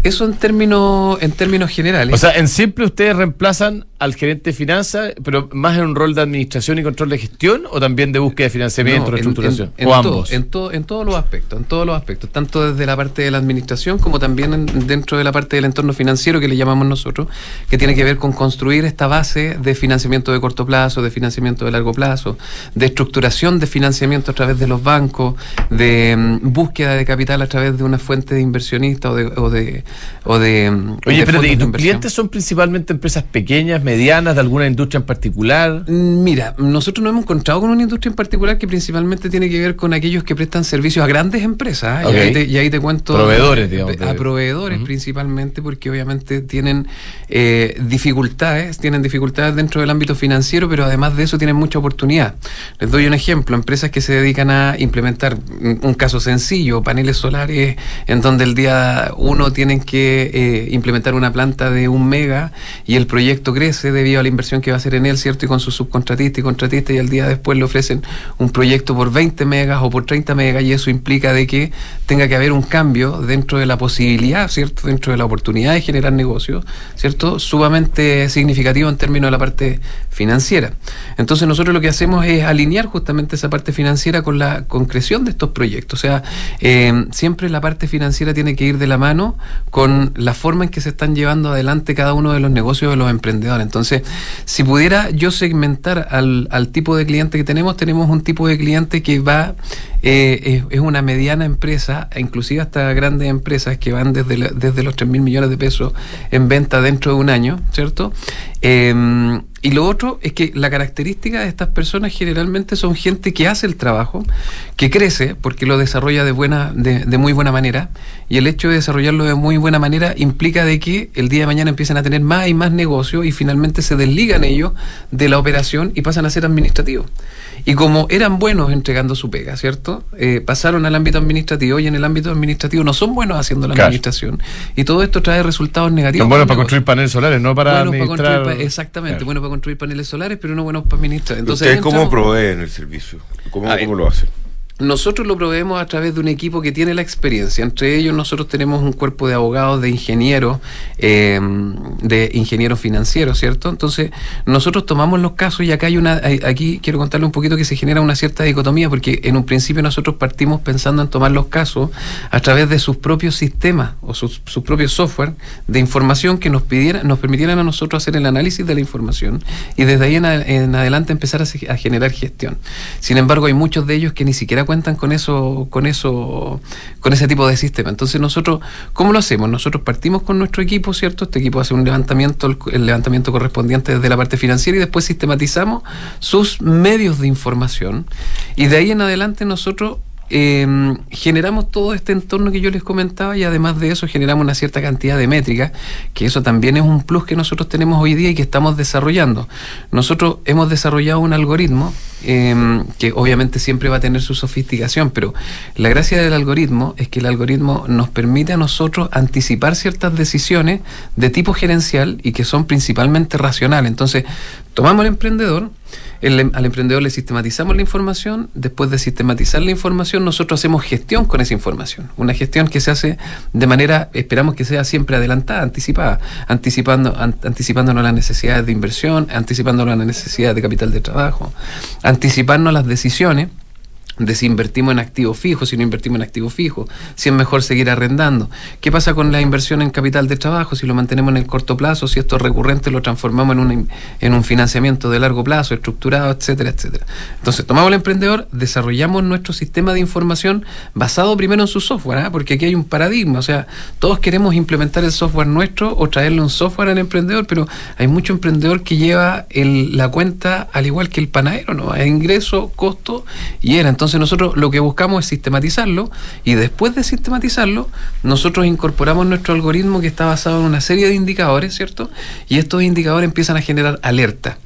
Speaker 7: eso en términos, en términos generales.
Speaker 2: O sea, en simple ustedes reemplazan al gerente de finanzas, pero más en un rol de administración y control de gestión o también de búsqueda de financiamiento, reestructuración.
Speaker 7: En, o ambos. en, todo, en todos los aspectos, en todos los aspectos, tanto desde la parte de la administración como también dentro de la parte del entorno financiero que le llamamos nosotros, que tiene que ver con construir esta base de financiamiento de corto plazo, de financiamiento de largo plazo, de estructuración de financiamiento a través de los bancos, de mm, búsqueda de capital a través de una fuente de inversionista o de o de, o de
Speaker 2: mm, Oye, pero tus clientes son principalmente empresas pequeñas, medianas, de alguna industria en particular?
Speaker 7: Mm, mira, nosotros nos hemos encontrado con una industria en particular que principalmente tiene que ver con aquellos que prestan servicios a grandes empresas. ¿eh? Y, ahí te, cuento.
Speaker 2: Proveedores, digamos.
Speaker 7: A, proveedores principalmente, porque obviamente tienen eh, dificultades, tienen dificultades dentro del ámbito financiero, pero además de eso tienen mucha oportunidad. Les doy un ejemplo: empresas que se dedican a implementar un caso sencillo, paneles solares, en donde el día uno tienen que eh, implementar una planta de un mega y el proyecto crece debido a la inversión que va a hacer en él, ¿cierto? Y con su subcontratista y contratista y al día después le ofrecen un proyecto por 20 megas o por 30 megas y eso implica de que tenga que haber un cambio dentro de la posibilidad, ¿cierto? Dentro de la oportunidad de generar negocios, ¿cierto? Sumamente significativo en términos de la parte financiera. Entonces nosotros lo que hacemos es alinear justamente esa parte financiera con la concreción de estos proyectos. O sea, siempre la parte financiera tiene que ir de la mano con la forma en que se están llevando adelante cada uno de los negocios de los emprendedores. Entonces, si pudiera yo segmentar al, al tipo de cliente que tenemos, tenemos un tipo de cliente que va, eh, es, una mediana empresa, e inclusive hasta grandes empresas que van desde, desde los 3 mil millones de pesos en venta dentro de un año, ¿cierto? Em, y lo otro es que la característica de estas personas generalmente son gente que hace el trabajo, que crece porque lo desarrolla de buena, de, de, muy buena manera, y el hecho de desarrollarlo de muy buena manera implica de que el día de mañana empiezan a tener más y más negocio y finalmente se desligan ellos de la operación y pasan a ser administrativos. Y como eran buenos entregando su pega, ¿cierto? Eh, pasaron al ámbito administrativo y en el ámbito administrativo no son buenos haciendo la administración. Y todo esto trae resultados negativos.
Speaker 2: Son buenos para construir paneles solares, no para administrar.
Speaker 7: exactamente, buenos para construir paneles solares, pero no buenos para administrar. Entonces,
Speaker 1: ¿Ustedes cómo proveen el servicio? ¿Cómo, ¿Cómo lo hacen?
Speaker 7: Nosotros lo proveemos a través de un equipo que tiene la experiencia. Entre ellos nosotros tenemos un cuerpo de abogados, de ingenieros, eh, de ingenieros financieros, ¿cierto? Entonces nosotros tomamos los casos y acá hay una, aquí quiero contarle un poquito que se genera una cierta dicotomía porque en un principio nosotros partimos pensando en tomar los casos a través de sus propios sistemas o sus, propios software de información que nos pidieran, nos permitieran a nosotros hacer el análisis de la información y desde ahí en, adelante empezar a, a generar gestión. Sin embargo, hay muchos de ellos que ni siquiera cuentan con eso, con eso, con ese tipo de sistema. Entonces nosotros, ¿cómo lo hacemos? Nosotros partimos con nuestro equipo, ¿cierto? Este equipo hace un levantamiento, el, levantamiento correspondiente desde la parte financiera y después sistematizamos sus medios de información y de ahí en adelante nosotros eh, generamos todo este entorno que yo les comentaba y además de eso generamos una cierta cantidad de métricas, que eso también es un plus que nosotros tenemos hoy día y que estamos desarrollando. Nosotros hemos desarrollado un algoritmo eh, que obviamente siempre va a tener su sofisticación, pero la gracia del algoritmo es que el algoritmo nos permite a nosotros anticipar ciertas decisiones de tipo gerencial y que son principalmente racionales. Entonces, tomamos al emprendedor, Em, al emprendedor le sistematizamos la información, después de sistematizar la información nosotros hacemos gestión con esa información, una gestión que se hace de manera, esperamos que sea siempre adelantada, anticipada, anticipando, anticipándonos las necesidades de inversión, anticipándonos las necesidades de capital de trabajo, anticipando las decisiones de si invertimos en activo fijo, si no invertimos en activo fijo, si es mejor seguir arrendando. ¿Qué pasa con la inversión en capital de trabajo? Si lo mantenemos en el corto plazo, si esto es recurrente, lo transformamos en un, en un financiamiento de largo plazo, estructurado, etcétera, etcétera. Entonces, tomamos el emprendedor, desarrollamos nuestro sistema de información basado primero en su software, ¿ah? porque aquí hay un paradigma, o sea, todos queremos implementar el software nuestro o traerle un software al emprendedor, pero hay mucho emprendedor que lleva la cuenta al igual que el panadero, ¿no? Es ingreso, costo y era. Entonces, entonces nosotros lo que buscamos es sistematizarlo y después de sistematizarlo, nosotros incorporamos nuestro algoritmo que está basado en una serie de indicadores, ¿cierto? Y estos indicadores empiezan a generar alerta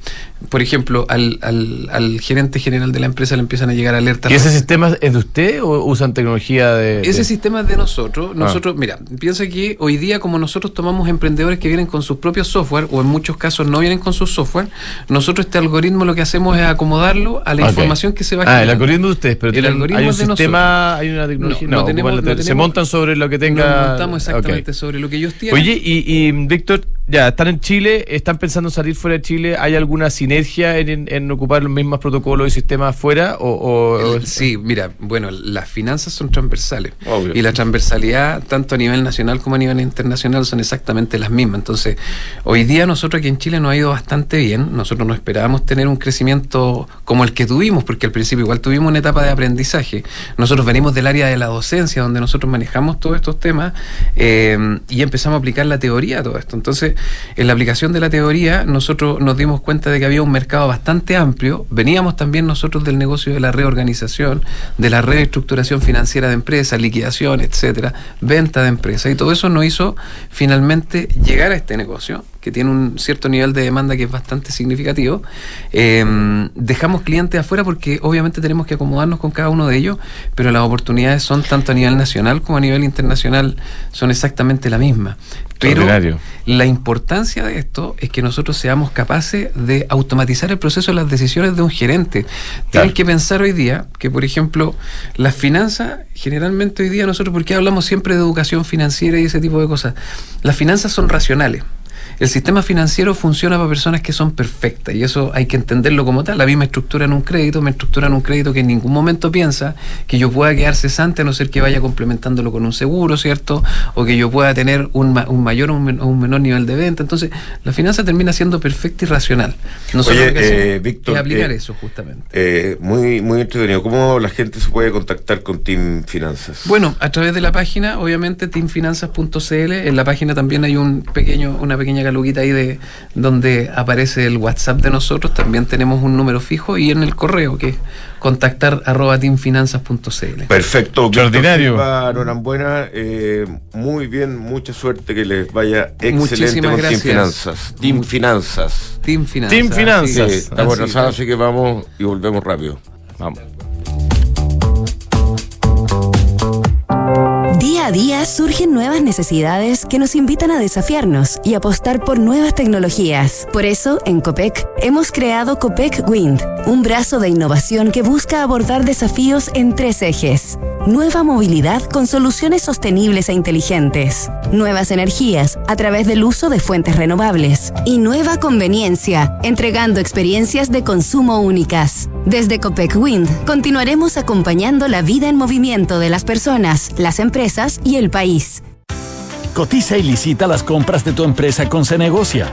Speaker 7: por ejemplo, al, al, al, gerente general de la empresa le empiezan a llegar alertas.
Speaker 2: ¿Y ese sistema es de usted o usan tecnología de...?
Speaker 7: Ese sistema es de nosotros. Ah. Nosotros, mira, piensa que hoy día como nosotros tomamos emprendedores que vienen con sus propios software o en muchos casos no vienen con su software, nosotros este algoritmo lo que hacemos es acomodarlo a la información que se va
Speaker 2: a Ah, el algoritmo de ustedes, pero el algoritmo hay un sistema, hay una tecnología... No, tenemos, se montan sobre lo que tenga...
Speaker 7: Nos montamos exactamente sobre lo que ellos tienen.
Speaker 2: Oye, y, y Víctor, ya, están en Chile, están pensando en salir fuera de Chile, ¿hay alguna sinergia en, ocupar los mismos protocolos y sistemas afuera? O,
Speaker 7: sí, mira, bueno, las finanzas son transversales y la transversalidad, tanto a nivel nacional como a nivel internacional, son exactamente las mismas. Entonces, hoy día nosotros aquí en Chile nos ha ido bastante bien, nosotros no esperábamos tener un crecimiento como el que tuvimos, porque al principio igual tuvimos una etapa de aprendizaje. Nosotros venimos del área de la docencia, donde nosotros manejamos todos estos temas eh, y empezamos a aplicar la teoría a todo esto. Entonces, en la aplicación de la teoría, nosotros nos dimos cuenta de que había un mercado bastante amplio. Veníamos también nosotros del negocio de la reorganización, de la reestructuración financiera de empresas, liquidación, etcétera, venta de empresas. Y todo eso nos hizo finalmente llegar a este negocio que tiene un cierto nivel de demanda que es bastante significativo. Em, dejamos clientes afuera porque obviamente tenemos que acomodarnos con cada uno de ellos, pero las oportunidades son tanto a nivel nacional como a nivel internacional, son exactamente la misma. Pero la importancia de esto es que nosotros seamos capaces de automatizar el proceso de las decisiones de un gerente. Tienen que pensar hoy día que, por ejemplo, las finanzas, generalmente hoy día nosotros, porque hablamos siempre de educación financiera y ese tipo de cosas? Las finanzas son racionales. El sistema financiero funciona para personas que son perfectas y eso hay que entenderlo como tal. La misma estructura en un crédito, me estructura en un crédito que en ningún momento piensa que yo pueda quedar cesante a no ser que vaya complementándolo con un seguro, ¿cierto? O que yo pueda tener un, un mayor o un, menor nivel de venta. Entonces, la finanza termina siendo perfecta y racional.
Speaker 1: Oye, eh, Víctor,
Speaker 7: aplicar eh, eso justamente.
Speaker 1: Eh, muy, muy entretenido. ¿Cómo la gente se puede contactar con Team Finanzas?
Speaker 7: Bueno, a través de la página, obviamente, teamfinanzas.cl. En la página también hay un pequeño, una pequeña pequeña galuguita ahí de donde aparece el WhatsApp de nosotros, también tenemos un número fijo y en el correo que es contactar arroba teamfinanzas.cl.
Speaker 1: Perfecto,
Speaker 2: extraordinario.
Speaker 1: Enhorabuena, eh, muy bien, mucha suerte que les vaya excelente con Team Finanzas. Team Finanzas.
Speaker 7: Team Finanzas.
Speaker 2: Team Finanzas.
Speaker 1: Sí, estamos atrasados, así que vamos y volvemos rápido.
Speaker 2: Vamos.
Speaker 8: Día a día surgen nuevas necesidades que nos invitan a desafiarnos y apostar por nuevas tecnologías. Por eso, en COPEC, hemos creado COPEC Wind, un brazo de innovación que busca abordar desafíos en tres ejes. Nueva movilidad con soluciones sostenibles e inteligentes. Nuevas energías a través del uso de fuentes renovables. Y nueva conveniencia, entregando experiencias de consumo únicas. Desde Copec Wind continuaremos acompañando la vida en movimiento de las personas, las empresas y el país.
Speaker 9: Cotiza y licita las compras de tu empresa con Cenegocia.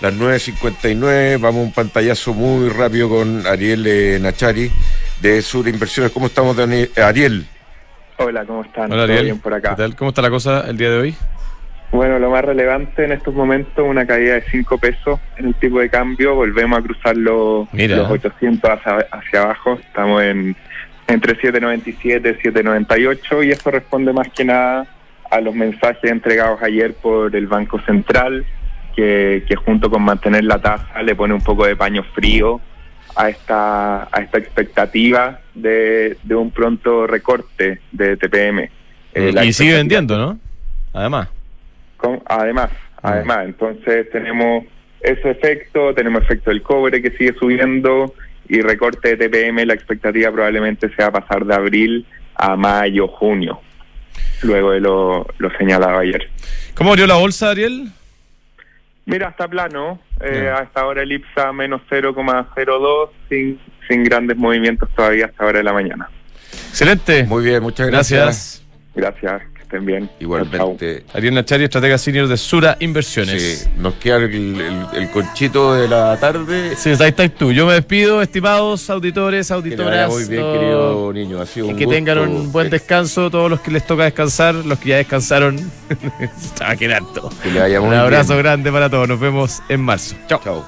Speaker 1: las 9.59. Vamos a un pantallazo muy rápido con Ariel eh, Nachari de Sur Inversiones. ¿Cómo estamos, Ariel?
Speaker 10: Hola, ¿cómo están?
Speaker 2: Hola,
Speaker 10: ¿Todo
Speaker 2: Ariel.
Speaker 10: bien por acá?
Speaker 2: ¿Qué tal? ¿Cómo está la cosa el día de hoy?
Speaker 10: Bueno, lo más relevante en estos momentos, una caída de 5 pesos en el tipo de cambio. Volvemos a cruzar los,
Speaker 2: Mira.
Speaker 10: los 800 hacia, hacia abajo. Estamos en entre 7.97 y 7.98 y eso responde más que nada a los mensajes entregados ayer por el Banco Central, que, que junto con mantener la tasa le pone un poco de paño frío a esta, a esta expectativa de, de un pronto recorte de TPM. Eh, la
Speaker 2: y sigue vendiendo, ¿no? Además.
Speaker 10: con- además, además, entonces tenemos ese efecto, tenemos efecto del cobre que sigue subiendo y recorte de TPM, la expectativa probablemente sea pasar de abril a mayo, junio, luego de lo, lo señalado ayer.
Speaker 2: ¿Cómo abrió la bolsa, Ariel?
Speaker 10: Mira, está plano, eh, hasta ahora el IPSA menos 0,02, sin, sin grandes movimientos todavía hasta ahora de la mañana.
Speaker 2: Excelente.
Speaker 1: Muy bien, muchas gracias.
Speaker 10: Gracias, estén bien.
Speaker 1: Igualmente.
Speaker 2: Ariel Nachari, estratega senior de Sura Inversiones.
Speaker 1: Sí, nos queda el, el- el conchito de la tarde.
Speaker 2: Sí, ahí estás tú. Yo me despido, estimados auditores,
Speaker 1: Que
Speaker 2: auditoras.
Speaker 1: vaya muy bien,
Speaker 2: no-
Speaker 1: querido niño. Ha sido
Speaker 2: y
Speaker 1: un
Speaker 2: que
Speaker 1: gusto.
Speaker 2: tengan un buen descanso, todos los que les toca descansar, los que ya descansaron. Estaba que harto.
Speaker 1: Que le vaya muy
Speaker 2: Un abrazo
Speaker 1: bien.
Speaker 2: grande para todos. Nos vemos en marzo. Chao.
Speaker 1: Chao.